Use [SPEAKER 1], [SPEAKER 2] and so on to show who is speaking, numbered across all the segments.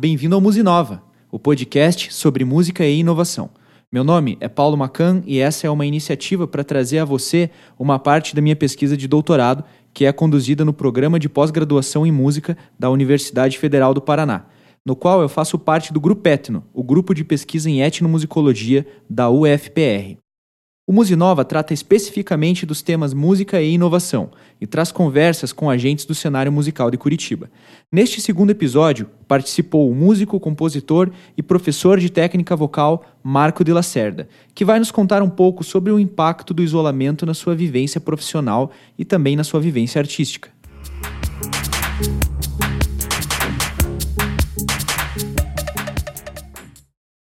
[SPEAKER 1] Bem-vindo ao Musinova, o podcast sobre música e inovação. Meu nome é Paulo Macan e essa é uma iniciativa para trazer a você uma parte da minha pesquisa de doutorado, que é conduzida no programa de pós-graduação em música da Universidade Federal do Paraná, no qual eu faço parte do Grupo Etno, o grupo de pesquisa em etnomusicologia da UFPR. O Musinova trata especificamente dos temas música e inovação e traz conversas com agentes do cenário musical de Curitiba. Neste segundo episódio, participou o músico, compositor e professor de técnica vocal Marco de Lacerda, que vai nos contar um pouco sobre o impacto do isolamento na sua vivência profissional e também na sua vivência artística.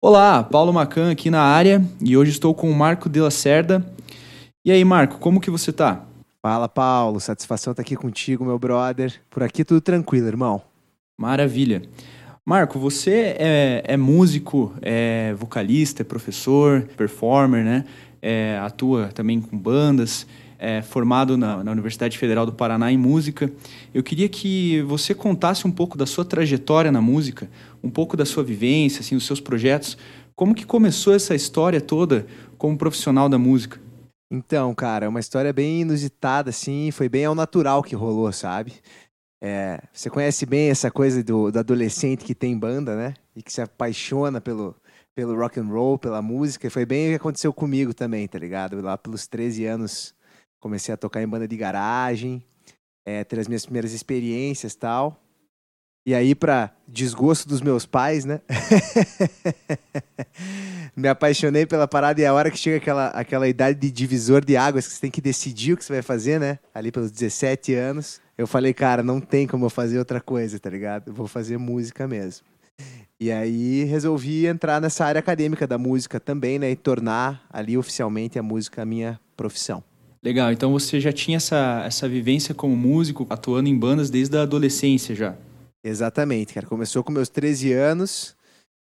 [SPEAKER 1] Olá, Paulo Macan aqui na área e hoje estou com o Marco de Lacerda. E aí, Marco, como que você tá?
[SPEAKER 2] Fala, Paulo. Satisfação estar aqui contigo, meu brother. Por aqui tudo tranquilo, irmão.
[SPEAKER 1] Maravilha. Marco, você é, é músico, é vocalista, é professor, performer, né? É, atua também com bandas é, formado na, na, Universidade Federal do Paraná em música. Eu queria que você contasse um pouco da sua trajetória na música, um pouco da sua vivência, assim, dos seus projetos. Como que começou essa história toda como profissional da música?
[SPEAKER 2] Então, cara, é uma história bem inusitada, assim, foi bem ao natural que rolou, sabe? É, você conhece bem essa coisa do, do adolescente que tem banda, né? E que se apaixona pelo, pelo rock and roll, pela música. Foi bem o que aconteceu comigo também, tá ligado? Lá pelos 13 anos comecei a tocar em banda de garagem, é, ter as minhas primeiras experiências tal. E aí, para desgosto dos meus pais, né? Me apaixonei pela parada e é a hora que chega aquela, aquela idade de divisor de águas que você tem que decidir o que você vai fazer, né? Ali pelos 17 anos, eu falei, cara, não tem como eu fazer outra coisa, tá ligado? Eu vou fazer música mesmo. E aí resolvi entrar nessa área acadêmica da música também, né? E tornar ali oficialmente a música a minha profissão.
[SPEAKER 1] Legal, então você já tinha essa, essa vivência como músico, atuando em bandas desde a adolescência já.
[SPEAKER 2] Exatamente, cara. Começou com meus 13 anos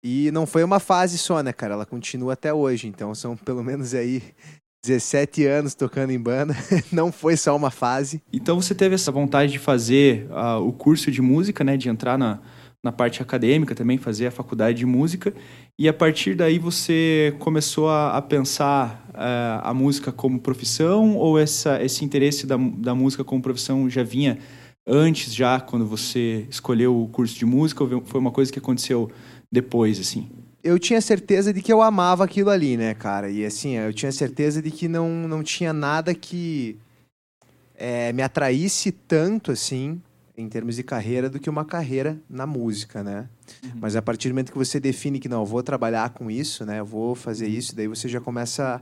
[SPEAKER 2] e não foi uma fase só, né, cara? Ela continua até hoje. Então são pelo menos aí 17 anos tocando em banda. não foi só uma fase.
[SPEAKER 1] Então você teve essa vontade de fazer uh, o curso de música, né? De entrar na, na parte acadêmica também, fazer a faculdade de música. E a partir daí você começou a, a pensar uh, a música como profissão ou essa, esse interesse da, da música como profissão já vinha antes, já quando você escolheu o curso de música ou foi uma coisa que aconteceu depois, assim?
[SPEAKER 2] Eu tinha certeza de que eu amava aquilo ali, né, cara? E assim, eu tinha certeza de que não, não tinha nada que é, me atraísse tanto assim em termos de carreira do que uma carreira na música, né? Uhum. Mas a partir do momento que você define que não, eu vou trabalhar com isso, né? Eu vou fazer uhum. isso, daí você já começa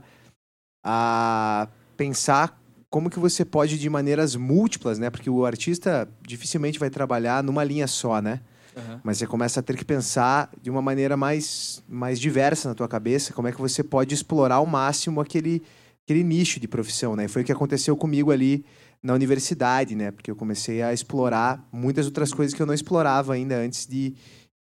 [SPEAKER 2] a pensar como que você pode de maneiras múltiplas, né? Porque o artista dificilmente vai trabalhar numa linha só, né? Uhum. Mas você começa a ter que pensar de uma maneira mais, mais diversa na tua cabeça, como é que você pode explorar ao máximo aquele, aquele nicho de profissão, né? E foi o que aconteceu comigo ali na universidade, né? Porque eu comecei a explorar muitas outras coisas que eu não explorava ainda antes de,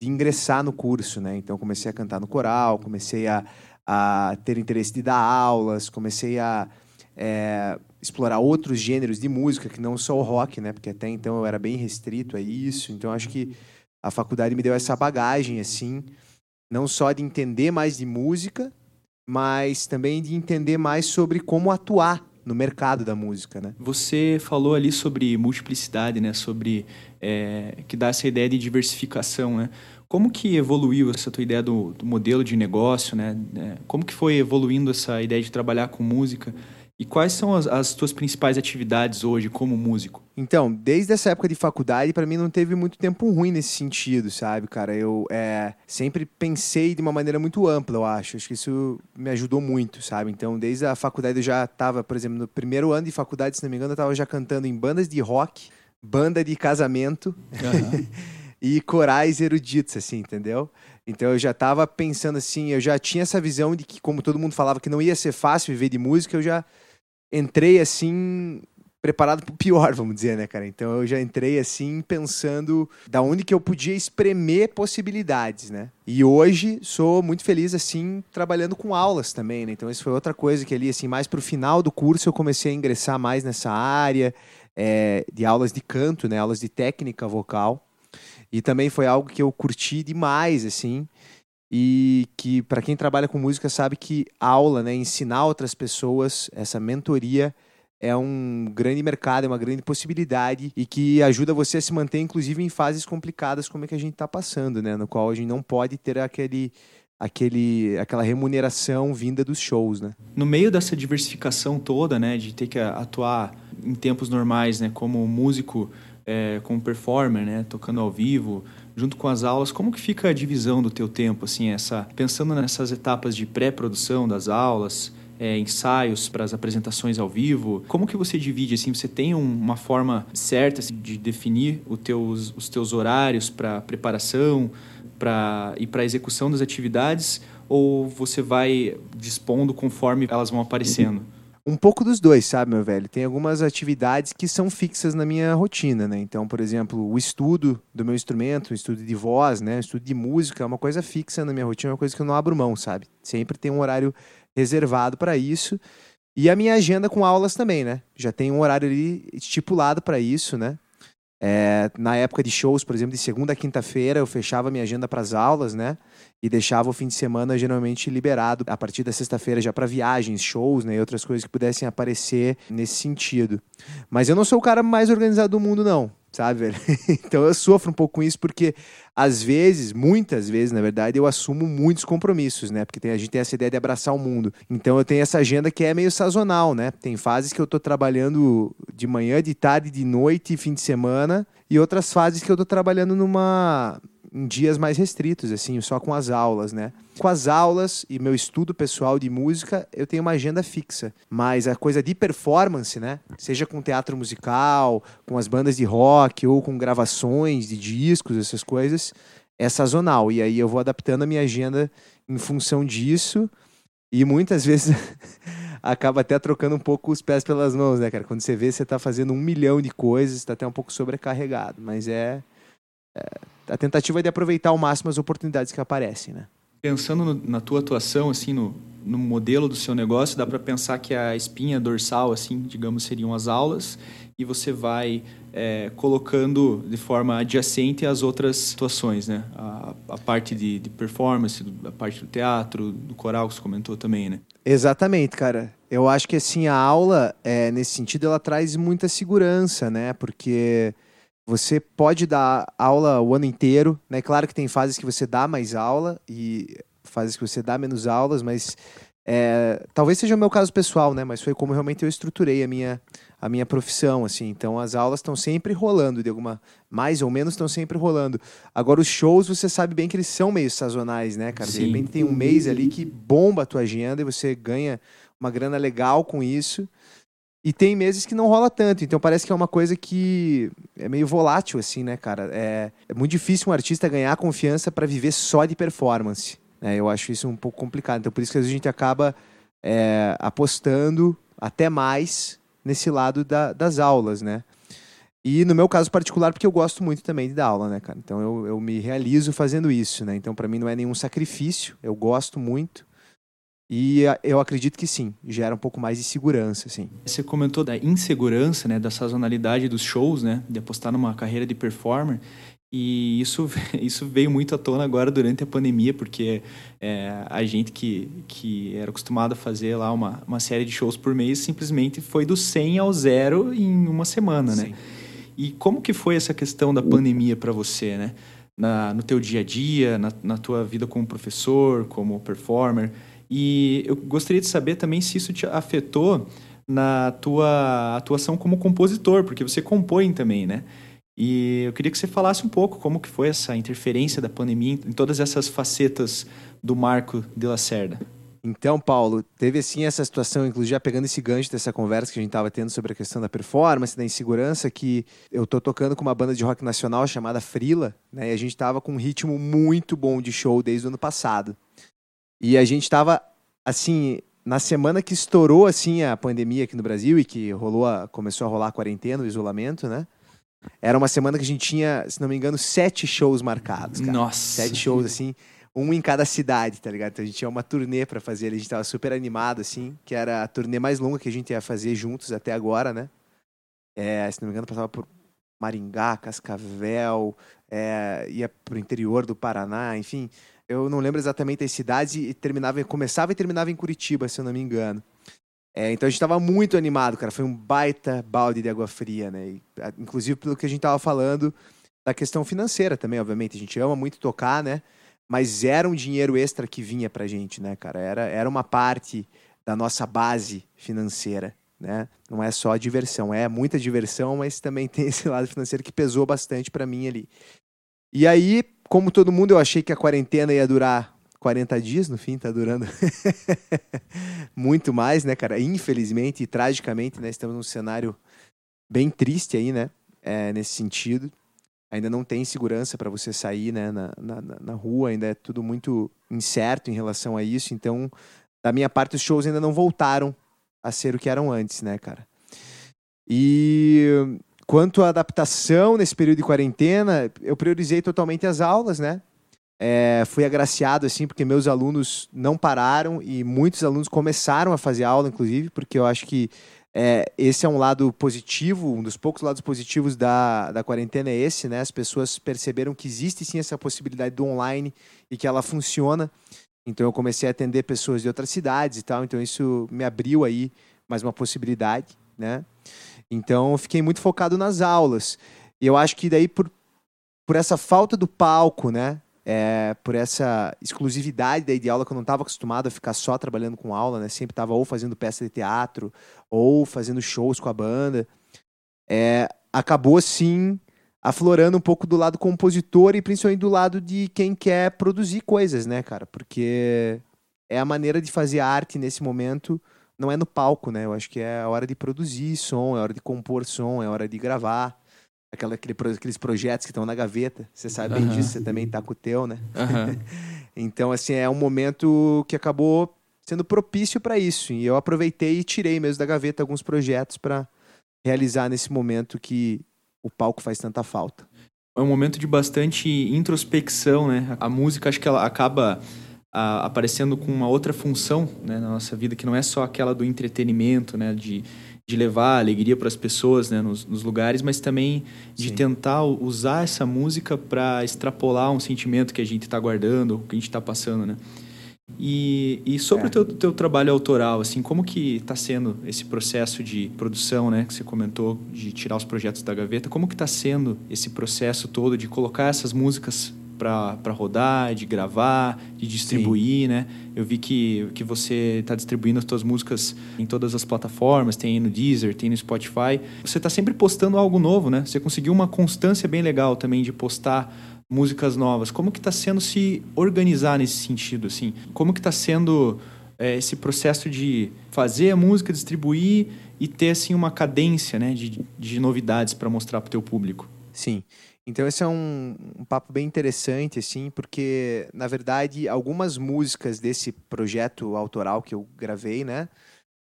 [SPEAKER 2] de ingressar no curso, né? Então comecei a cantar no coral, comecei a, a ter interesse de dar aulas, comecei a é, explorar outros gêneros de música que não só o rock, né? Porque até então eu era bem restrito a isso. Então acho que a faculdade me deu essa bagagem assim, não só de entender mais de música, mas também de entender mais sobre como atuar no mercado da música, né?
[SPEAKER 1] Você falou ali sobre multiplicidade, né? Sobre é, que dá essa ideia de diversificação, né? Como que evoluiu essa tua ideia do, do modelo de negócio, né? É, como que foi evoluindo essa ideia de trabalhar com música? E quais são as, as tuas principais atividades hoje como músico?
[SPEAKER 2] Então, desde essa época de faculdade, para mim não teve muito tempo ruim nesse sentido, sabe, cara? Eu é, sempre pensei de uma maneira muito ampla, eu acho. Acho que isso me ajudou muito, sabe? Então, desde a faculdade eu já estava, por exemplo, no primeiro ano de faculdade, se não me engano, eu estava já cantando em bandas de rock, banda de casamento uhum. e corais eruditos, assim, entendeu? Então eu já estava pensando assim, eu já tinha essa visão de que, como todo mundo falava que não ia ser fácil viver de música, eu já entrei assim preparado para o pior, vamos dizer, né, cara? Então eu já entrei assim pensando da onde que eu podia espremer possibilidades, né? E hoje sou muito feliz assim trabalhando com aulas também, né? Então isso foi outra coisa que ali assim mais para o final do curso eu comecei a ingressar mais nessa área é, de aulas de canto, né? Aulas de técnica vocal. E também foi algo que eu curti demais, assim. E que, para quem trabalha com música, sabe que aula, né, ensinar outras pessoas, essa mentoria é um grande mercado, é uma grande possibilidade e que ajuda você a se manter, inclusive, em fases complicadas como é que a gente está passando, né? No qual a gente não pode ter aquele, aquele, aquela remuneração vinda dos shows, né?
[SPEAKER 1] No meio dessa diversificação toda, né, de ter que atuar em tempos normais, né, como músico, é, como performer, né, tocando ao vivo, junto com as aulas, como que fica a divisão do teu tempo, assim, essa pensando nessas etapas de pré-produção das aulas, é, ensaios para as apresentações ao vivo? Como que você divide? Assim, você tem uma forma certa assim, de definir os teus, os teus horários para preparação pra, e para execução das atividades? Ou você vai dispondo conforme elas vão aparecendo?
[SPEAKER 2] Um pouco dos dois, sabe, meu velho? Tem algumas atividades que são fixas na minha rotina, né? Então, por exemplo, o estudo do meu instrumento, o estudo de voz, né? O estudo de música é uma coisa fixa na minha rotina, é uma coisa que eu não abro mão, sabe? Sempre tem um horário reservado para isso. E a minha agenda com aulas também, né? Já tem um horário ali estipulado para isso, né? É, na época de shows, por exemplo, de segunda a quinta-feira, eu fechava minha agenda para as aulas, né? E deixava o fim de semana geralmente liberado a partir da sexta-feira já para viagens, shows, né? E outras coisas que pudessem aparecer nesse sentido. Mas eu não sou o cara mais organizado do mundo, não sabe, velho? então eu sofro um pouco com isso porque às vezes, muitas vezes, na verdade, eu assumo muitos compromissos, né? Porque tem, a gente tem essa ideia de abraçar o mundo. Então eu tenho essa agenda que é meio sazonal, né? Tem fases que eu tô trabalhando de manhã, de tarde, de noite, fim de semana, e outras fases que eu tô trabalhando numa em dias mais restritos, assim, só com as aulas, né? Com as aulas e meu estudo pessoal de música, eu tenho uma agenda fixa. Mas a coisa de performance, né? Seja com teatro musical, com as bandas de rock ou com gravações de discos, essas coisas, é sazonal. E aí eu vou adaptando a minha agenda em função disso. E muitas vezes acaba até trocando um pouco os pés pelas mãos, né, cara? Quando você vê, você está fazendo um milhão de coisas, está até um pouco sobrecarregado. Mas é, é a tentativa é de aproveitar ao máximo as oportunidades que aparecem, né?
[SPEAKER 1] Pensando no, na tua atuação, assim, no, no modelo do seu negócio, dá para pensar que a espinha dorsal, assim, digamos, seriam as aulas e você vai é, colocando de forma adjacente as outras situações, né? A, a parte de, de, performance, a parte do teatro, do coral que você comentou também, né?
[SPEAKER 2] Exatamente, cara. Eu acho que assim a aula, é, nesse sentido, ela traz muita segurança, né? Porque você pode dar aula o ano inteiro, né? Claro que tem fases que você dá mais aula e fases que você dá menos aulas, mas é, talvez seja o meu caso pessoal, né? Mas foi como realmente eu estruturei a minha, a minha profissão, assim. Então as aulas estão sempre rolando, de alguma mais ou menos estão sempre rolando. Agora os shows, você sabe bem que eles são meio sazonais, né, cara? Sim. De repente tem um mês ali que bomba a tua agenda e você ganha uma grana legal com isso. E tem meses que não rola tanto, então parece que é uma coisa que é meio volátil, assim, né, cara? É, é muito difícil um artista ganhar confiança para viver só de performance. Né? Eu acho isso um pouco complicado. Então por isso que a gente acaba é, apostando até mais nesse lado da, das aulas, né? E no meu caso particular, porque eu gosto muito também de dar aula, né, cara? Então eu, eu me realizo fazendo isso, né? Então para mim não é nenhum sacrifício, eu gosto muito. E eu acredito que sim, gera um pouco mais de segurança, sim.
[SPEAKER 1] Você comentou da insegurança, né, da sazonalidade dos shows, né, de apostar numa carreira de performer. E isso, isso veio muito à tona agora durante a pandemia, porque é, a gente que, que era acostumado a fazer lá uma, uma série de shows por mês simplesmente foi do 100 ao zero em uma semana, né? E como que foi essa questão da pandemia para você, né? Na, no teu dia a dia, na, na tua vida como professor, como performer? E eu gostaria de saber também se isso te afetou na tua atuação como compositor, porque você compõe também, né? E eu queria que você falasse um pouco como que foi essa interferência da pandemia em todas essas facetas do Marco de Lacerda.
[SPEAKER 2] Então, Paulo, teve assim essa situação, inclusive já pegando esse gancho dessa conversa que a gente estava tendo sobre a questão da performance, da insegurança, que eu tô tocando com uma banda de rock nacional chamada Frila, né? E a gente estava com um ritmo muito bom de show desde o ano passado. E a gente estava, assim, na semana que estourou, assim, a pandemia aqui no Brasil e que rolou a, começou a rolar a quarentena, o isolamento, né? Era uma semana que a gente tinha, se não me engano, sete shows marcados, cara.
[SPEAKER 1] Nossa!
[SPEAKER 2] Sete shows, assim, um em cada cidade, tá ligado? Então a gente tinha uma turnê para fazer, a gente tava super animado, assim, que era a turnê mais longa que a gente ia fazer juntos até agora, né? É, se não me engano, passava por Maringá, Cascavel, é, ia para o interior do Paraná, enfim. Eu não lembro exatamente as cidades e terminava, começava e terminava em Curitiba, se eu não me engano. É, então a gente estava muito animado, cara. Foi um baita balde de água fria, né? E, inclusive pelo que a gente estava falando da questão financeira também, obviamente. A gente ama muito tocar, né? Mas era um dinheiro extra que vinha pra gente, né, cara? Era, era uma parte da nossa base financeira, né? Não é só diversão, é muita diversão, mas também tem esse lado financeiro que pesou bastante para mim ali. E aí, como todo mundo, eu achei que a quarentena ia durar 40 dias, no fim tá durando muito mais, né, cara? Infelizmente e tragicamente, né, estamos num cenário bem triste aí, né, é, nesse sentido. Ainda não tem segurança para você sair, né, na, na, na rua, ainda é tudo muito incerto em relação a isso, então da minha parte, os shows ainda não voltaram a ser o que eram antes, né, cara? E quanto à adaptação nesse período de quarentena, eu priorizei totalmente as aulas, né? É, fui agraciado, assim, porque meus alunos não pararam e muitos alunos começaram a fazer aula, inclusive, porque eu acho que é, esse é um lado positivo, um dos poucos lados positivos da, da quarentena é esse, né? As pessoas perceberam que existe sim essa possibilidade do online e que ela funciona. Então eu comecei a atender pessoas de outras cidades e tal, então isso me abriu aí mais uma possibilidade, né? Então eu fiquei muito focado nas aulas. E eu acho que daí por, por essa falta do palco, né? É, por essa exclusividade daí de aula que eu não estava acostumado a ficar só trabalhando com aula, né? Sempre estava ou fazendo peça de teatro ou fazendo shows com a banda. É, acabou sim aflorando um pouco do lado compositor e principalmente do lado de quem quer produzir coisas, né, cara? Porque é a maneira de fazer arte nesse momento, não é no palco, né? Eu acho que é a hora de produzir som, é a hora de compor som, é a hora de gravar. Aquela, aquele, aqueles projetos que estão na gaveta. Você sabe bem disso, você também tá com o teu, né? então, assim, é um momento que acabou sendo propício para isso. E eu aproveitei e tirei mesmo da gaveta alguns projetos para realizar nesse momento que o palco faz tanta falta.
[SPEAKER 1] É um momento de bastante introspecção, né? A música, acho que ela acaba a, aparecendo com uma outra função né, na nossa vida, que não é só aquela do entretenimento, né? De, de levar alegria para as pessoas né, nos, nos, lugares, mas também de Sim. tentar usar essa música para extrapolar um sentimento que a gente está guardando, que a gente está passando, né? E, e sobre é. o teu, teu, trabalho autoral, assim, como que está sendo esse processo de produção, né, que você comentou, de tirar os projetos da gaveta, como que está sendo esse processo todo de colocar essas músicas para rodar, de gravar, de distribuir, Sim. né? Eu vi que, que você está distribuindo as suas músicas em todas as plataformas, tem aí no Deezer, tem no Spotify. Você está sempre postando algo novo, né? Você conseguiu uma constância bem legal também de postar músicas novas. Como que está sendo se organizar nesse sentido, assim? Como que está sendo é, esse processo de fazer a música, distribuir e ter assim uma cadência, né, de, de novidades para mostrar para o teu público?
[SPEAKER 2] Sim. Então esse é um, um, papo bem interessante, assim, porque na verdade algumas músicas desse projeto autoral que eu gravei, né,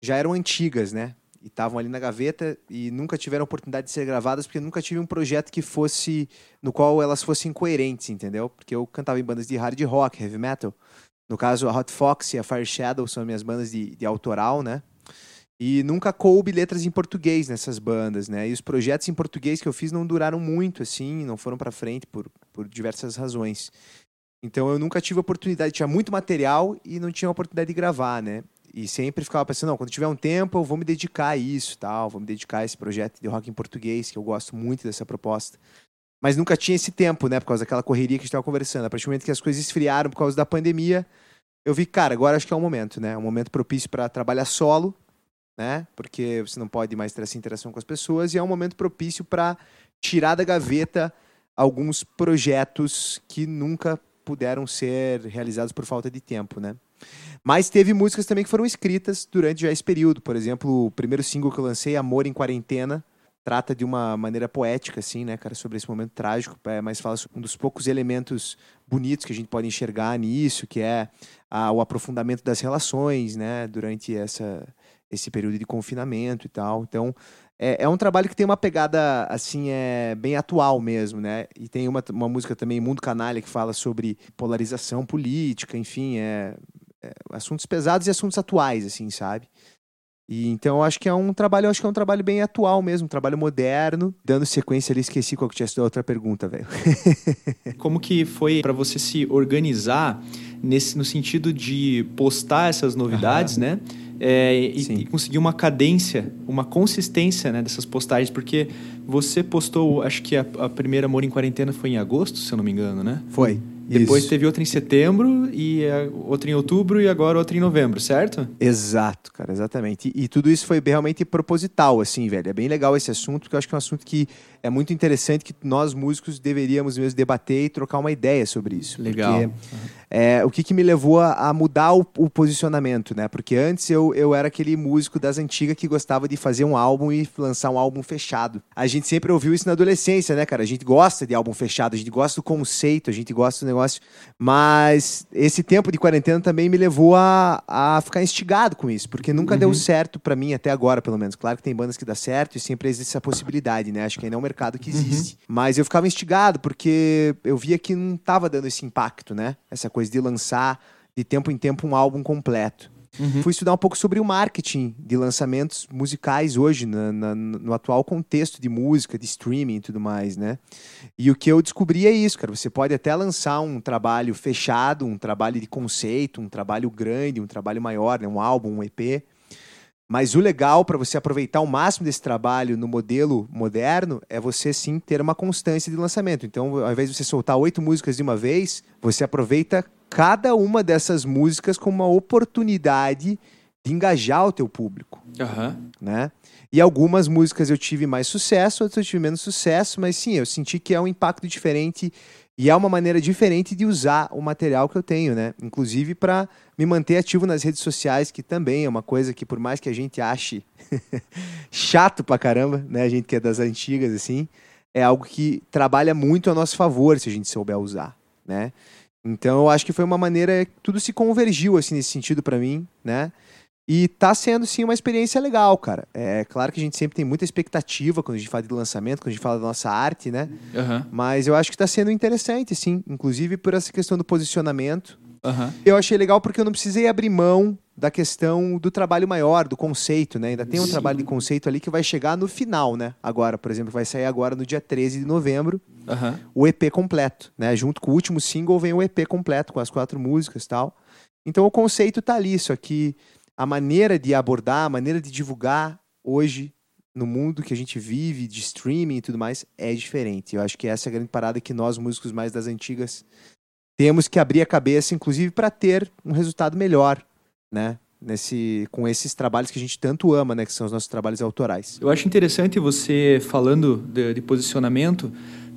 [SPEAKER 2] já eram antigas, né? e estavam ali na gaveta e nunca tiveram oportunidade de ser gravadas porque nunca tive um projeto que fosse no qual elas fossem coerentes, entendeu? Porque eu cantava em bandas de hard rock, heavy metal. No caso, a Hot Fox e a Fire Shadow são minhas bandas de, de autoral, né? E nunca coube letras em português nessas bandas, né? E os projetos em português que eu fiz não duraram muito, assim, não foram para frente por, por diversas razões. Então eu nunca tive oportunidade, tinha muito material e não tinha oportunidade de gravar, né? E sempre ficava pensando, não, quando tiver um tempo eu vou me dedicar a isso, tal, vou me dedicar a esse projeto de rock em português, que eu gosto muito dessa proposta. Mas nunca tinha esse tempo, né, por causa daquela correria que a gente estava conversando. A partir do momento que as coisas esfriaram por causa da pandemia, eu vi, cara, agora acho que é o momento, né? É um momento propício para trabalhar solo, né? Porque você não pode mais ter essa interação com as pessoas e é um momento propício para tirar da gaveta alguns projetos que nunca puderam ser realizados por falta de tempo, né? Mas teve músicas também que foram escritas durante já esse período. Por exemplo, o primeiro single que eu lancei, Amor em Quarentena, trata de uma maneira poética, assim, né, cara, sobre esse momento trágico, é, mas fala sobre um dos poucos elementos bonitos que a gente pode enxergar nisso, que é a, o aprofundamento das relações, né, durante essa, esse período de confinamento e tal. Então, é, é, um trabalho que tem uma pegada, assim, é bem atual mesmo, né? E tem uma, uma música também, Mundo Canalha, que fala sobre polarização política, enfim, é, é, assuntos pesados e assuntos atuais, assim, sabe? E então eu acho que é um trabalho, acho que é um trabalho bem atual mesmo, um trabalho moderno. Dando sequência ali, esqueci qual que tinha sido a outra pergunta, velho.
[SPEAKER 1] Como que foi para você se organizar nesse no sentido de postar essas novidades, uhum. né? É, e, e, conseguir uma cadência, uma consistência né, dessas postagens, porque você postou, acho que a, a primeira Amor em Quarentena foi em agosto, se eu não me engano, né?
[SPEAKER 2] Foi.
[SPEAKER 1] Depois Isso. teve outra em setembro, e outra em outubro, e agora outra em novembro, certo?
[SPEAKER 2] Exato, cara, exatamente. E, e, tudo isso foi realmente proposital, assim, velho. É bem legal esse assunto, porque eu acho que é um assunto que é muito interessante, que nós músicos deveríamos mesmo debater e trocar uma ideia sobre isso.
[SPEAKER 1] Legal. Porque,
[SPEAKER 2] uhum. É, o que, que me levou a, mudar o, o, posicionamento, né? Porque antes eu, eu era aquele músico das antigas que gostava de fazer um álbum e lançar um álbum fechado. A gente sempre ouviu isso na adolescência, né, cara? A gente gosta de álbum fechado, a gente gosta do conceito, a gente gosta do negócio. Mas esse tempo de quarentena também me levou a, a ficar instigado com isso, porque nunca uhum. deu certo para mim até agora, pelo menos. Claro que tem bandas que dá certo e sempre existe essa possibilidade, né? Acho que ainda é um mercado que uhum. existe. Uhum. Mas eu ficava instigado porque eu via que não tava dando esse impacto, né? Essa coisa de lançar de tempo em tempo um álbum completo. Uhum. Fui estudar um pouco sobre o marketing de lançamentos musicais hoje, na, na, no atual contexto de música, de streaming e tudo mais, né? E o que eu descobri é isso, cara. Você pode até lançar um trabalho fechado, um trabalho de conceito, um trabalho grande, um trabalho maior, né? um álbum, um EP. Mas o legal para você aproveitar o máximo desse trabalho no modelo moderno é você sim ter uma constância de lançamento. Então, ao invés de você soltar oito músicas de uma vez, você aproveita cada uma dessas músicas como uma oportunidade de engajar o teu público,
[SPEAKER 1] uhum.
[SPEAKER 2] né? E algumas músicas eu tive mais sucesso, outras eu tive menos sucesso, mas sim, eu senti que é um impacto diferente e é uma maneira diferente de usar o material que eu tenho, né? Inclusive para me manter ativo nas redes sociais, que também é uma coisa que por mais que a gente ache chato pra caramba, né? A gente que é das antigas assim, é algo que trabalha muito a nosso favor se a gente souber usar, né? Então eu acho que foi uma maneira tudo se convergiu assim nesse sentido para mim, né? E tá sendo sim uma experiência legal, cara. É claro que a gente sempre tem muita expectativa quando a gente fala de lançamento, quando a gente fala da nossa arte, né?
[SPEAKER 1] Uhum.
[SPEAKER 2] Mas eu acho que tá sendo interessante, sim. Inclusive por essa questão do posicionamento.
[SPEAKER 1] Uhum.
[SPEAKER 2] Eu achei legal porque eu não precisei abrir mão da questão do trabalho maior, do conceito, né? Ainda tem um Sim. trabalho de conceito ali que vai chegar no final, né? Agora, por exemplo, vai sair agora no dia 13 de novembro
[SPEAKER 1] uhum.
[SPEAKER 2] o EP completo, né? Junto com o último single vem o EP completo, com as quatro músicas e tal. Então o conceito tá ali, só que a maneira de abordar, a maneira de divulgar hoje no mundo que a gente vive, de streaming e tudo mais, é diferente. Eu acho que essa é a grande parada que nós, músicos mais das antigas, temos que abrir a cabeça, inclusive, para ter um resultado melhor né? Nesse, com esses trabalhos que a gente tanto ama, né? Que são os nossos trabalhos autorais.
[SPEAKER 1] Eu acho interessante você falando de, de posicionamento,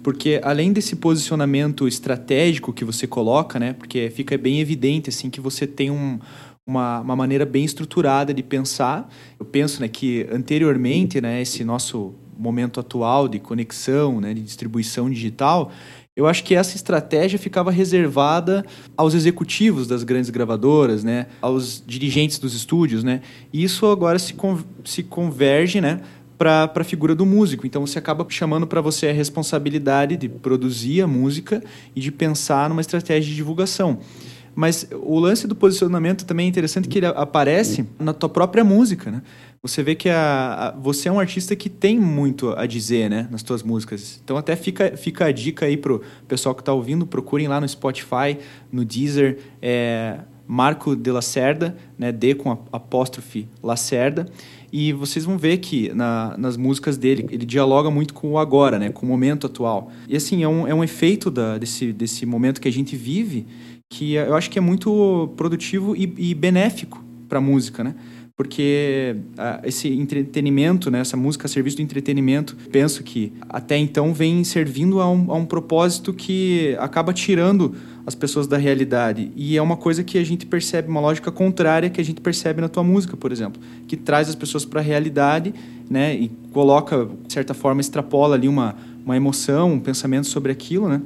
[SPEAKER 1] porque além desse posicionamento estratégico que você coloca, né? Porque fica bem evidente assim que você tem um, uma, uma maneira bem estruturada de pensar. Eu penso né, que anteriormente, né, esse nosso momento atual de conexão, né, de distribuição digital, eu acho que essa estratégia ficava reservada aos executivos das grandes gravadoras, né, aos dirigentes dos estúdios, né. E isso agora se, con se converge, né, para a figura do músico. Então você acaba chamando para você a responsabilidade de produzir a música e de pensar numa estratégia de divulgação. Mas o lance do posicionamento também é interessante que ele aparece na tua própria música, né? você vê que a, a, você é um artista que tem muito a dizer, né, nas suas músicas. Então até fica, fica a dica aí pro pessoal que está ouvindo, procurem lá no Spotify, no Deezer, é, Marco de Lacerda, né, D com apóstrofe Lacerda, e vocês vão ver que na, nas músicas dele ele dialoga muito com o agora, né, com o momento atual. E assim, é um, é um efeito da, desse, desse momento que a gente vive que eu acho que é muito produtivo e, e benéfico para a música, né? porque ah, esse entretenimento, né, essa música a serviço do entretenimento, penso que até então vem servindo a um, a um propósito que acaba tirando as pessoas da realidade. E é uma coisa que a gente percebe, uma lógica contrária que a gente percebe na tua música, por exemplo, que traz as pessoas para a realidade né, e coloca, de certa forma, extrapola ali uma, uma emoção, um pensamento sobre aquilo. Né?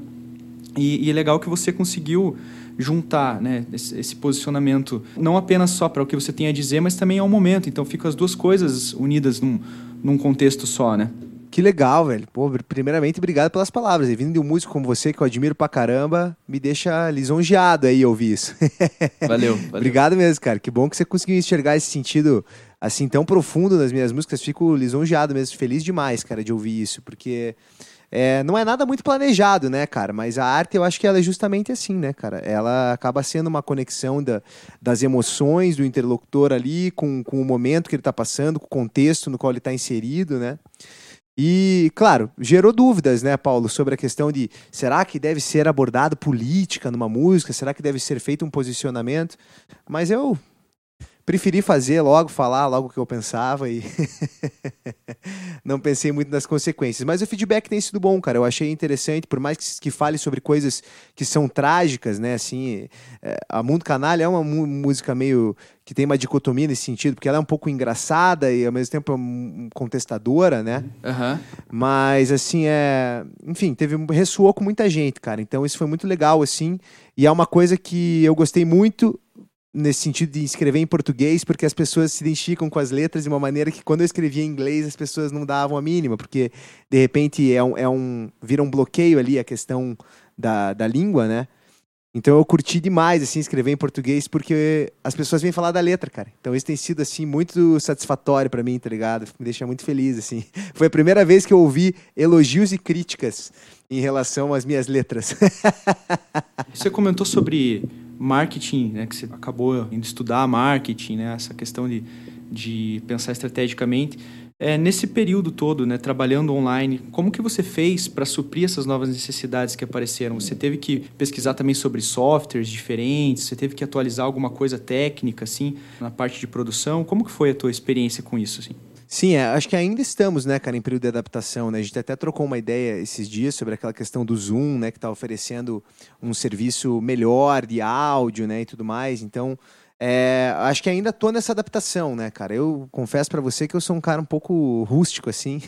[SPEAKER 1] E, e é legal que você conseguiu juntar né, esse, esse posicionamento, não apenas só para o que você tem a dizer, mas também ao momento. Então, ficam as duas coisas unidas num, num contexto só, né?
[SPEAKER 2] Que legal, velho. Pô, primeiramente, obrigado pelas palavras. E vindo de um músico como você, que eu admiro pra caramba, me deixa lisonjeado aí ouvir isso.
[SPEAKER 1] Valeu, valeu.
[SPEAKER 2] obrigado mesmo, cara. Que bom que você conseguiu enxergar esse sentido assim tão profundo nas minhas músicas. Fico lisonjeado mesmo, feliz demais, cara, de ouvir isso, porque é, não é nada muito planejado, né, cara? Mas a arte eu acho que ela é justamente assim, né, cara? Ela acaba sendo uma conexão da, das emoções do interlocutor ali com, com o momento que ele está passando, com o contexto no qual ele está inserido, né? E, claro, gerou dúvidas, né, Paulo, sobre a questão de será que deve ser abordado política numa música? Será que deve ser feito um posicionamento? Mas eu preferi fazer logo, falar logo o que eu pensava e não pensei muito nas consequências. Mas o feedback tem sido bom, cara. Eu achei interessante, por mais que, que fale sobre coisas que são trágicas, né? Assim, é, a Mundo Canalha é uma música meio que tem uma dicotomia nesse sentido, porque ela é um pouco engraçada e ao mesmo tempo é contestadora, né?
[SPEAKER 1] Uhum.
[SPEAKER 2] Mas assim é, enfim, teve ressoou com muita gente, cara. Então isso foi muito legal assim, e é uma coisa que eu gostei muito nesse sentido de escrever em português, porque as pessoas se identificam com as letras de uma maneira que quando eu escrevia em inglês as pessoas não davam a mínima, porque de repente é um, é um vira um bloqueio ali a questão da, da língua, né? Então eu curti demais assim escrever em português porque as pessoas vêm falar da letra, cara. Então isso tem sido assim muito satisfatório para mim, tá ligado? Me deixa muito feliz assim. Foi a primeira vez que eu ouvi elogios e críticas em relação às minhas letras.
[SPEAKER 1] Você comentou sobre marketing, né, que você acabou indo estudar marketing, né, essa questão de, de pensar estrategicamente. É, nesse período todo, né, trabalhando online, como que você fez para suprir essas novas necessidades que apareceram? Você teve que pesquisar também sobre softwares diferentes? Você teve que atualizar alguma coisa técnica, assim, na parte de produção? Como que foi a tua experiência com isso, assim?
[SPEAKER 2] Sim, é, acho que ainda estamos, né, cara, em período de adaptação, né? A gente até trocou uma ideia esses dias sobre aquela questão do Zoom, né, que está oferecendo um serviço melhor de áudio, né, e tudo mais. Então, é, acho que ainda tô nessa adaptação, né, cara? Eu confesso para você que eu sou um cara um pouco rústico, assim.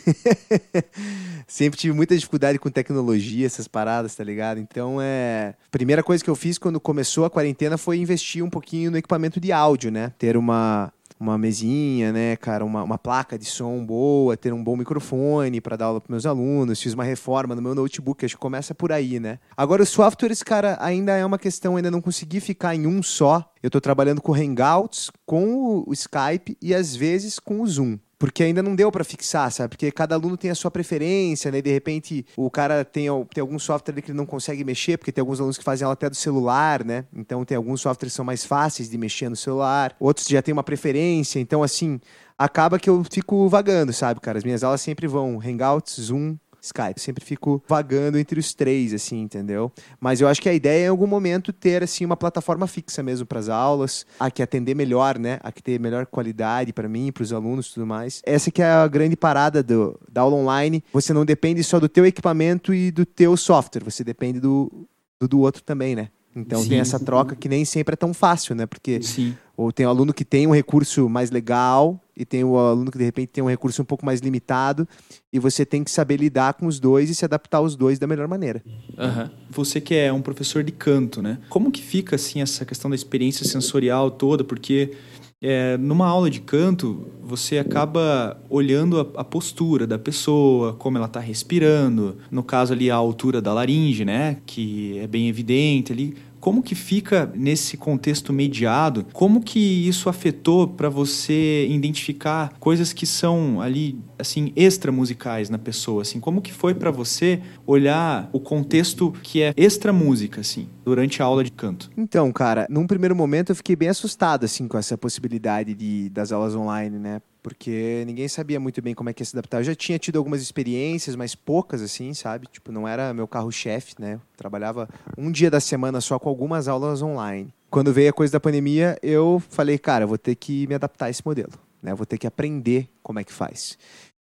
[SPEAKER 2] Sempre tive muita dificuldade com tecnologia, essas paradas, tá ligado? Então, é. Primeira coisa que eu fiz quando começou a quarentena foi investir um pouquinho no equipamento de áudio, né? Ter uma, uma mesinha, né, cara, uma, uma placa de som boa, ter um bom microfone para dar aula para meus alunos, fiz uma reforma no meu notebook, acho que começa por aí, né? Agora, os softwares, cara, ainda é uma questão, ainda não consegui ficar em um só. Eu estou trabalhando com Hangouts, com o Skype e às vezes com o Zoom porque ainda não deu para fixar, sabe? Porque cada aluno tem a sua preferência, né? De repente o cara tem, tem algum software que ele não consegue mexer, porque tem alguns alunos que fazem aula até do celular, né? Então tem alguns softwares que são mais fáceis de mexer no celular, outros já tem uma preferência, então assim, acaba que eu fico vagando, sabe, cara? As minhas aulas sempre vão Hangouts, Zoom, Skype. Sempre fico vagando entre os três, assim, entendeu? Mas eu acho que a ideia é em algum momento ter, assim, uma plataforma fixa mesmo para as aulas, a que atender melhor, né? A que ter melhor qualidade para mim, para os alunos e tudo mais. Essa que é a grande parada do, da aula online. Você não depende só do teu equipamento e do teu software, você depende do, do, do outro também, né? Então Sim. tem essa troca que nem sempre é tão fácil, né? Porque
[SPEAKER 1] Sim.
[SPEAKER 2] ou tem um aluno que tem um recurso mais legal e tem o aluno que de repente tem um recurso um pouco mais limitado e você tem que saber lidar com os dois e se adaptar aos dois da melhor maneira.
[SPEAKER 1] Uhum. Você que é um professor de canto, né? Como que fica assim essa questão da experiência sensorial toda? Porque é, numa aula de canto, você acaba olhando a, a postura da pessoa, como ela está respirando, no caso ali a altura da laringe, né, que é bem evidente ali. Como que fica nesse contexto mediado? Como que isso afetou para você identificar coisas que são ali assim extra musicais na pessoa, assim? Como que foi para você olhar o contexto que é extra música assim, durante a aula de canto?
[SPEAKER 2] Então, cara, num primeiro momento eu fiquei bem assustado assim com essa possibilidade de das aulas online, né? Porque ninguém sabia muito bem como é que ia se adaptar. Eu já tinha tido algumas experiências, mas poucas, assim, sabe? Tipo, não era meu carro-chefe, né? Trabalhava um dia da semana só com algumas aulas online. Quando veio a coisa da pandemia, eu falei, cara, vou ter que me adaptar a esse modelo, né? Vou ter que aprender como é que faz.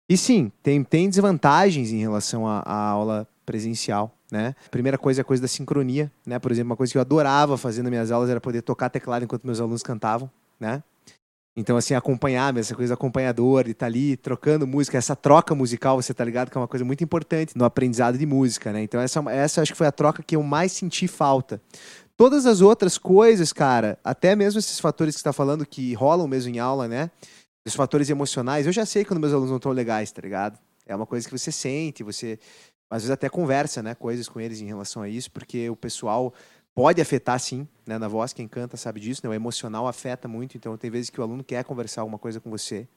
[SPEAKER 2] E sim, tem, tem desvantagens em relação à, à aula presencial, né? Primeira coisa é a coisa da sincronia, né? Por exemplo, uma coisa que eu adorava fazer nas minhas aulas era poder tocar teclado enquanto meus alunos cantavam, né? Então, assim, acompanhar, essa coisa acompanhadora, e estar tá ali trocando música, essa troca musical, você tá ligado, que é uma coisa muito importante no aprendizado de música, né? Então, essa, essa acho que foi a troca que eu mais senti falta. Todas as outras coisas, cara, até mesmo esses fatores que você tá falando que rolam mesmo em aula, né? Os fatores emocionais, eu já sei quando meus alunos não estão legais, tá ligado? É uma coisa que você sente, você às vezes até conversa, né, coisas com eles em relação a isso, porque o pessoal pode afetar sim, né, na voz, quem canta sabe disso, né, o emocional afeta muito, então tem vezes que o aluno quer conversar alguma coisa com você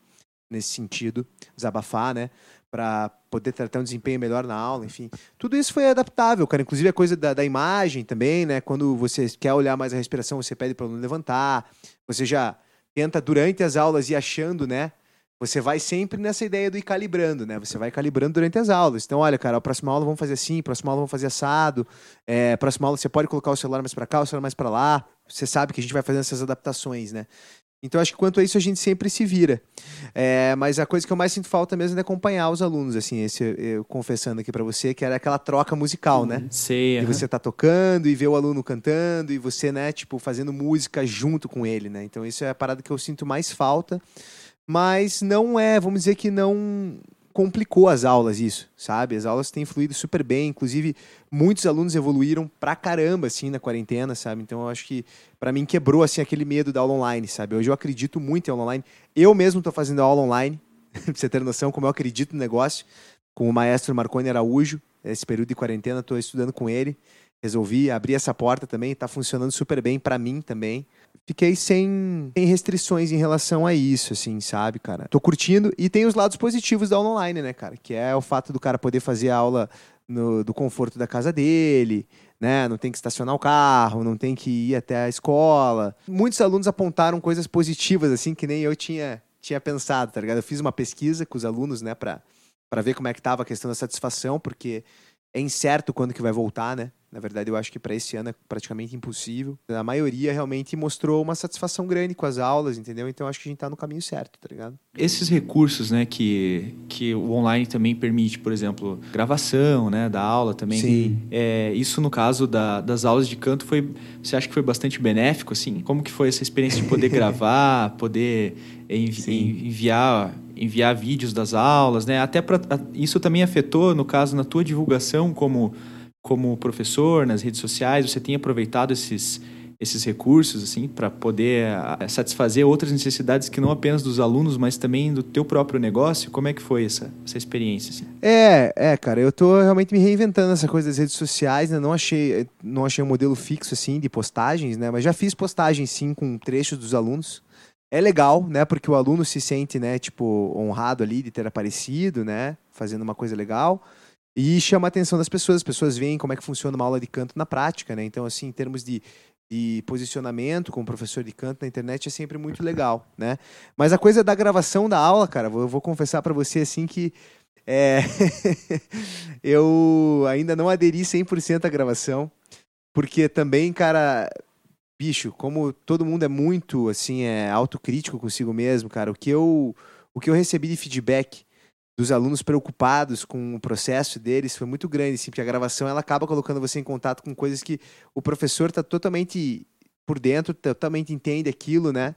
[SPEAKER 2] nesse sentido, desabafar, né, para poder ter um desempenho melhor na aula, enfim. Tudo isso foi adaptável, cara, inclusive a coisa da, da imagem também, né, quando você quer olhar mais a respiração, você pede para o aluno levantar, você já tenta durante as aulas ir achando, né, você vai sempre nessa ideia do ir calibrando, né? Você vai calibrando durante as aulas. Então, olha, cara, a próxima aula vamos fazer assim, a próxima aula vamos fazer assado. É, a próxima aula você pode colocar o celular mais para cá, o celular mais para lá. Você sabe que a gente vai fazendo essas adaptações, né? Então, acho que quanto a isso, a gente sempre se vira. É, mas a coisa que eu mais sinto falta mesmo é acompanhar os alunos, assim, esse, eu confessando aqui para você, que era aquela troca musical, né?
[SPEAKER 1] Sei.
[SPEAKER 2] E você tá tocando e ver o aluno cantando e você, né, tipo, fazendo música junto com ele, né? Então, isso é a parada que eu sinto mais falta mas não é, vamos dizer que não complicou as aulas isso, sabe? As aulas têm fluído super bem, inclusive muitos alunos evoluíram pra caramba assim na quarentena, sabe? Então eu acho que para mim quebrou assim aquele medo da aula online, sabe? Hoje eu acredito muito em aula online. Eu mesmo tô fazendo aula online, pra você ter noção como eu acredito no negócio, com o maestro Marconi Araújo, esse período de quarentena tô estudando com ele. Resolvi abrir essa porta também, tá funcionando super bem para mim também fiquei sem, sem, restrições em relação a isso, assim, sabe, cara? Tô curtindo e tem os lados positivos da aula online, né, cara? Que é o fato do cara poder fazer a aula no, do conforto da casa dele, né? Não tem que estacionar o carro, não tem que ir até a escola. Muitos alunos apontaram coisas positivas, assim, que nem eu tinha, tinha pensado, tá ligado? Eu fiz uma pesquisa com os alunos, né, pra, pra ver como é que tava a questão da satisfação, porque é incerto quando que vai voltar, né? Na verdade, eu acho que para esse ano é praticamente impossível. A maioria realmente mostrou uma satisfação grande com as aulas, entendeu? Então acho que a gente está no caminho certo, tá ligado?
[SPEAKER 1] Esses recursos, né, que, que o online também permite, por exemplo, gravação, né, da aula também.
[SPEAKER 2] Sim.
[SPEAKER 1] É, isso no caso da, das aulas de canto foi, você acha que foi bastante benéfico, assim? Como que foi essa experiência de poder gravar, poder envi enviar enviar vídeos das aulas, né? Até para isso também afetou, no caso, na tua divulgação como como professor nas redes sociais, você tem aproveitado esses esses recursos assim para poder eh, satisfazer outras necessidades que não apenas dos alunos, mas também do teu próprio negócio? Como é que foi essa, essa experiência? Assim?
[SPEAKER 2] É, é, cara, eu tô realmente me reinventando essa coisa das redes sociais, né? Não achei, não achei um modelo fixo assim de postagens, né? Mas já fiz postagens sim com trechos dos alunos. É legal, né? Porque o aluno se sente, né, tipo, honrado ali de ter aparecido, né? Fazendo uma coisa legal. E chama a atenção das pessoas, as pessoas veem como é que funciona uma aula de canto na prática, né? Então, assim, em termos de, de posicionamento como professor de canto na internet é sempre muito legal, né? Mas a coisa da gravação da aula, cara, eu vou confessar para você, assim, que é... eu ainda não aderi 100% à gravação, porque também, cara, bicho, como todo mundo é muito, assim, é autocrítico consigo mesmo, cara, o que eu, o que eu recebi de feedback dos alunos preocupados com o processo deles foi muito grande, assim, porque a gravação ela acaba colocando você em contato com coisas que o professor está totalmente por dentro, totalmente entende aquilo, né?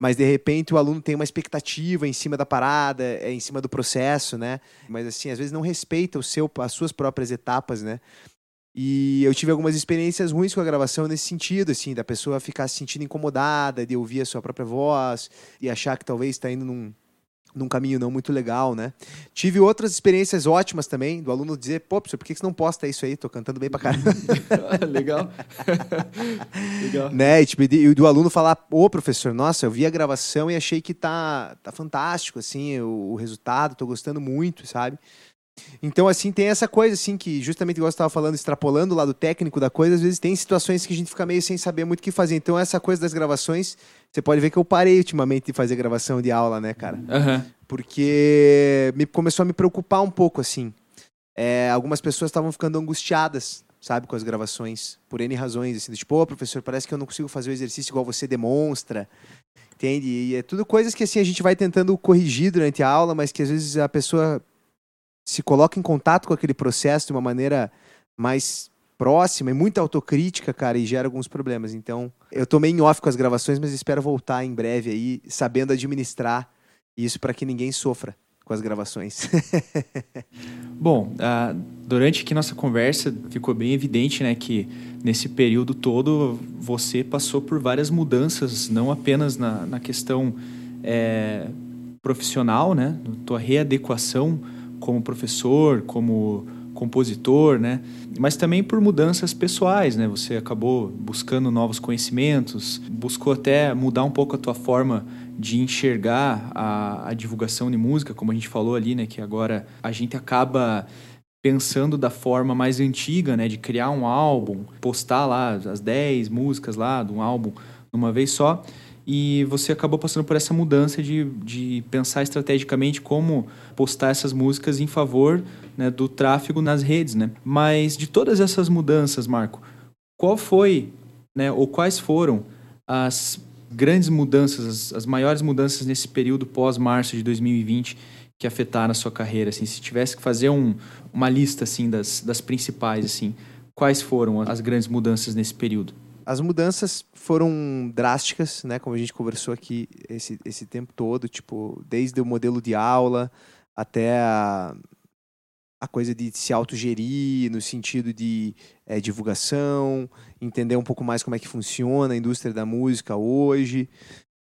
[SPEAKER 2] Mas de repente o aluno tem uma expectativa em cima da parada, é em cima do processo, né? Mas assim, às vezes não respeita o seu, as suas próprias etapas, né? E eu tive algumas experiências ruins com a gravação nesse sentido, assim, da pessoa ficar se sentindo incomodada, de ouvir a sua própria voz e achar que talvez está indo num, num caminho não muito legal, né? Tive outras experiências ótimas também, do aluno dizer, pô, professor, por que você não posta isso aí? Tô cantando bem pra caramba.
[SPEAKER 1] Legal.
[SPEAKER 2] Legal. Né? E, tipo, e do aluno falar, ô, professor, nossa, eu vi a gravação e achei que tá, tá fantástico, assim, o, o resultado, tô gostando muito, sabe? Então, assim, tem essa coisa, assim, que justamente igual você estava falando, extrapolando o lado técnico da coisa, às vezes tem situações que a gente fica meio sem saber muito o que fazer. Então, essa coisa das gravações, você pode ver que eu parei ultimamente de fazer gravação de aula, né, cara?
[SPEAKER 1] Uhum.
[SPEAKER 2] Porque me, começou a me preocupar um pouco, assim. É, algumas pessoas estavam ficando angustiadas, sabe, com as gravações, por N razões, assim, tipo, oh, professor, parece que eu não consigo fazer o exercício igual você demonstra, entende? E é tudo coisas que, assim, a gente vai tentando corrigir durante a aula, mas que às vezes a pessoa se coloca em contato com aquele processo de uma maneira mais próxima e muita autocrítica, cara, e gera alguns problemas. Então, eu tô meio em off com as gravações, mas espero voltar em breve aí, sabendo administrar isso para que ninguém sofra com as gravações.
[SPEAKER 1] Bom, uh, durante aqui nossa conversa ficou bem evidente, né, que nesse período todo você passou por várias mudanças, não apenas na, na questão é, profissional, né, tua readequação como professor, como compositor, né? Mas também por mudanças pessoais, né? Você acabou buscando novos conhecimentos, buscou até mudar um pouco a tua forma de enxergar a, a divulgação de música, como a gente falou ali, né? Que agora a gente acaba pensando da forma mais antiga, né? De criar um álbum, postar lá as 10 músicas lá de um álbum numa vez só e você acabou passando por essa mudança de, de pensar estrategicamente como postar essas músicas em favor né, do tráfego nas redes, né? Mas de todas essas mudanças, Marco, qual foi, né, ou quais foram as grandes mudanças, as, as maiores mudanças nesse período pós-março de 2020 que afetaram a sua carreira? Assim, se tivesse que fazer um, uma lista assim das, das principais, assim, quais foram as grandes mudanças nesse período?
[SPEAKER 2] As mudanças foram drásticas, né? Como a gente conversou aqui esse, esse tempo todo, tipo, desde o modelo de aula até a, a coisa de se autogerir no sentido de é, divulgação, entender um pouco mais como é que funciona a indústria da música hoje.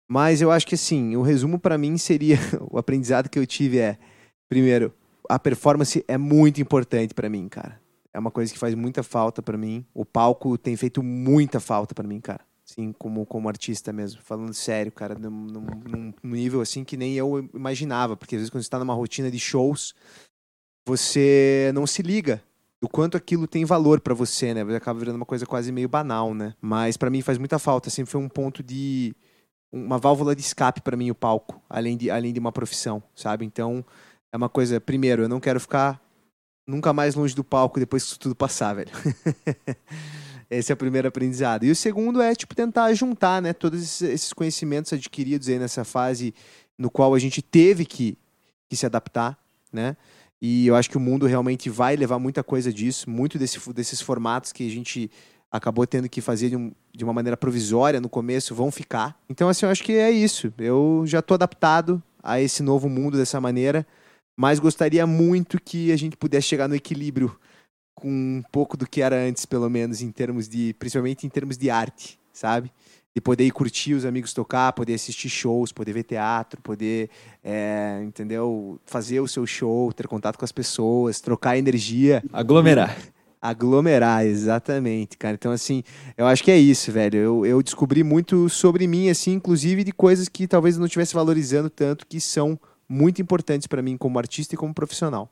[SPEAKER 2] Mas eu acho que assim, o resumo para mim seria o aprendizado que eu tive é, primeiro, a performance é muito importante para mim, cara é uma coisa que faz muita falta para mim. O palco tem feito muita falta para mim, cara. Assim, como, como artista mesmo. Falando sério, cara. Num, num, num, nível assim que nem eu imaginava. Porque às vezes quando você está numa rotina de shows, você não se liga do quanto aquilo tem valor para você, né? Acaba virando uma coisa quase meio banal, né? Mas para mim faz muita falta. Sempre foi um ponto de. Uma válvula de escape para mim o palco, além de, além de uma profissão, sabe? Então, é uma coisa. Primeiro, eu não quero ficar nunca mais longe do palco depois que isso tudo passar, velho. Esse é o primeiro aprendizado. E o segundo é, tipo, tentar juntar, né, todos esses conhecimentos adquiridos aí nessa fase no qual a gente teve que, que se adaptar, né? E eu acho que o mundo realmente vai levar muita coisa disso, muito desse, desses formatos que a gente acabou tendo que fazer de, um, de, uma maneira provisória no começo vão ficar. Então, assim, eu acho que é isso. Eu já estou adaptado a esse novo mundo dessa maneira mas gostaria muito que a gente pudesse chegar no equilíbrio com um pouco do que era antes, pelo menos em termos de, principalmente em termos de arte, sabe? De poder ir curtir os amigos tocar, poder assistir shows, poder ver teatro, poder, é, entendeu? Fazer o seu show, ter contato com as pessoas, trocar energia.
[SPEAKER 1] Aglomerar.
[SPEAKER 2] Aglomerar, exatamente, cara. Então, assim, eu acho que é isso, velho. Eu, eu descobri muito sobre mim, assim, inclusive de coisas que talvez eu não estivesse valorizando tanto, que são muito importantes para mim como artista e como profissional.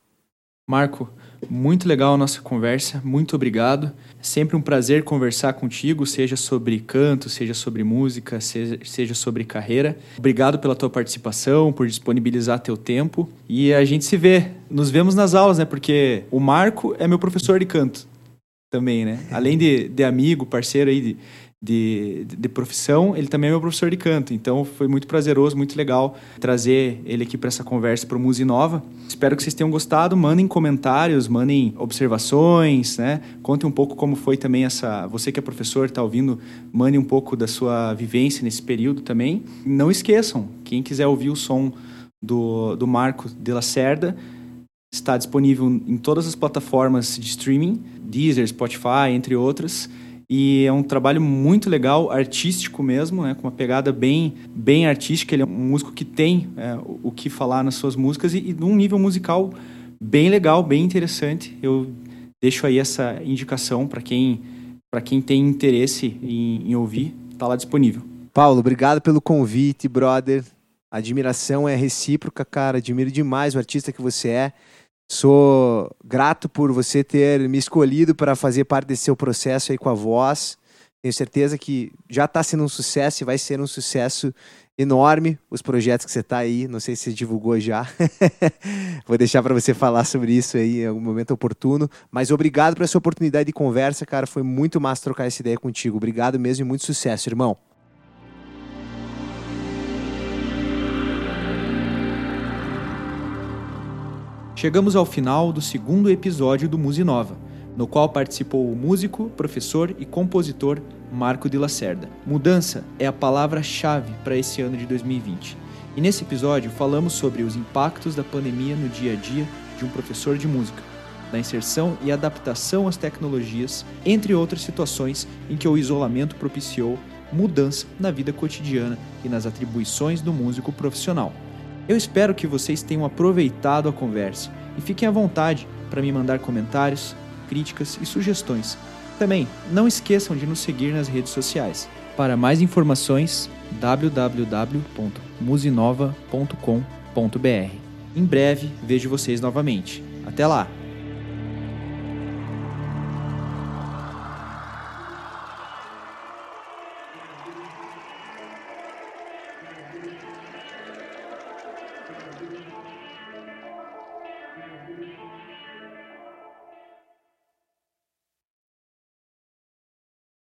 [SPEAKER 1] Marco, muito legal a nossa conversa, muito obrigado. É sempre um prazer conversar contigo, seja sobre canto, seja sobre música, seja, seja sobre carreira. Obrigado pela tua participação, por disponibilizar teu tempo. E a gente se vê, nos vemos nas aulas, né? Porque o Marco é meu professor de canto também, né? Além de, de amigo, parceiro aí de, de, de, profissão, ele também é meu professor de canto. Então foi muito prazeroso, muito legal trazer ele aqui para essa conversa para o Muse Nova. Espero que vocês tenham gostado. Mandem comentários, mandem observações, né? Contem um pouco como foi também essa. Você que é professor, está ouvindo, mande um pouco da sua vivência nesse período também. Não esqueçam, quem quiser ouvir o som do, do Marco de Lacerda, está disponível em todas as plataformas de streaming, Deezer, Spotify, entre outras. E é um trabalho muito legal, artístico mesmo, né? com uma pegada bem, bem artística. Ele é um músico que tem é, o que falar nas suas músicas e, e num nível musical bem legal, bem interessante. Eu deixo aí essa indicação para quem, quem tem interesse em, em ouvir, está lá disponível.
[SPEAKER 2] Paulo, obrigado pelo convite, brother. A admiração é recíproca, cara. Admiro demais o artista que você é. Sou grato por você ter me escolhido para fazer parte desse seu processo aí com a voz. Tenho certeza que já está sendo um sucesso e vai ser um sucesso enorme os projetos que você está aí. Não sei se você divulgou já. Vou deixar para você falar sobre isso aí em algum momento oportuno. Mas obrigado por essa oportunidade de conversa, cara. Foi muito massa trocar essa ideia contigo. Obrigado mesmo e muito sucesso, irmão.
[SPEAKER 1] Chegamos ao final do segundo episódio do Musinova, no qual participou o músico, professor e compositor Marco de Lacerda. Mudança é a palavra-chave para esse ano de 2020. E nesse episódio falamos sobre os impactos da pandemia no dia a dia de um professor de música, da inserção e adaptação às tecnologias, entre outras situações em que o isolamento propiciou mudança na vida cotidiana e nas atribuições do músico profissional. Eu espero que vocês tenham aproveitado a conversa e fiquem à vontade para me mandar comentários, críticas e sugestões. Também não esqueçam de nos seguir nas redes sociais. Para mais informações, www.musinova.com.br. Em breve vejo vocês novamente. Até lá!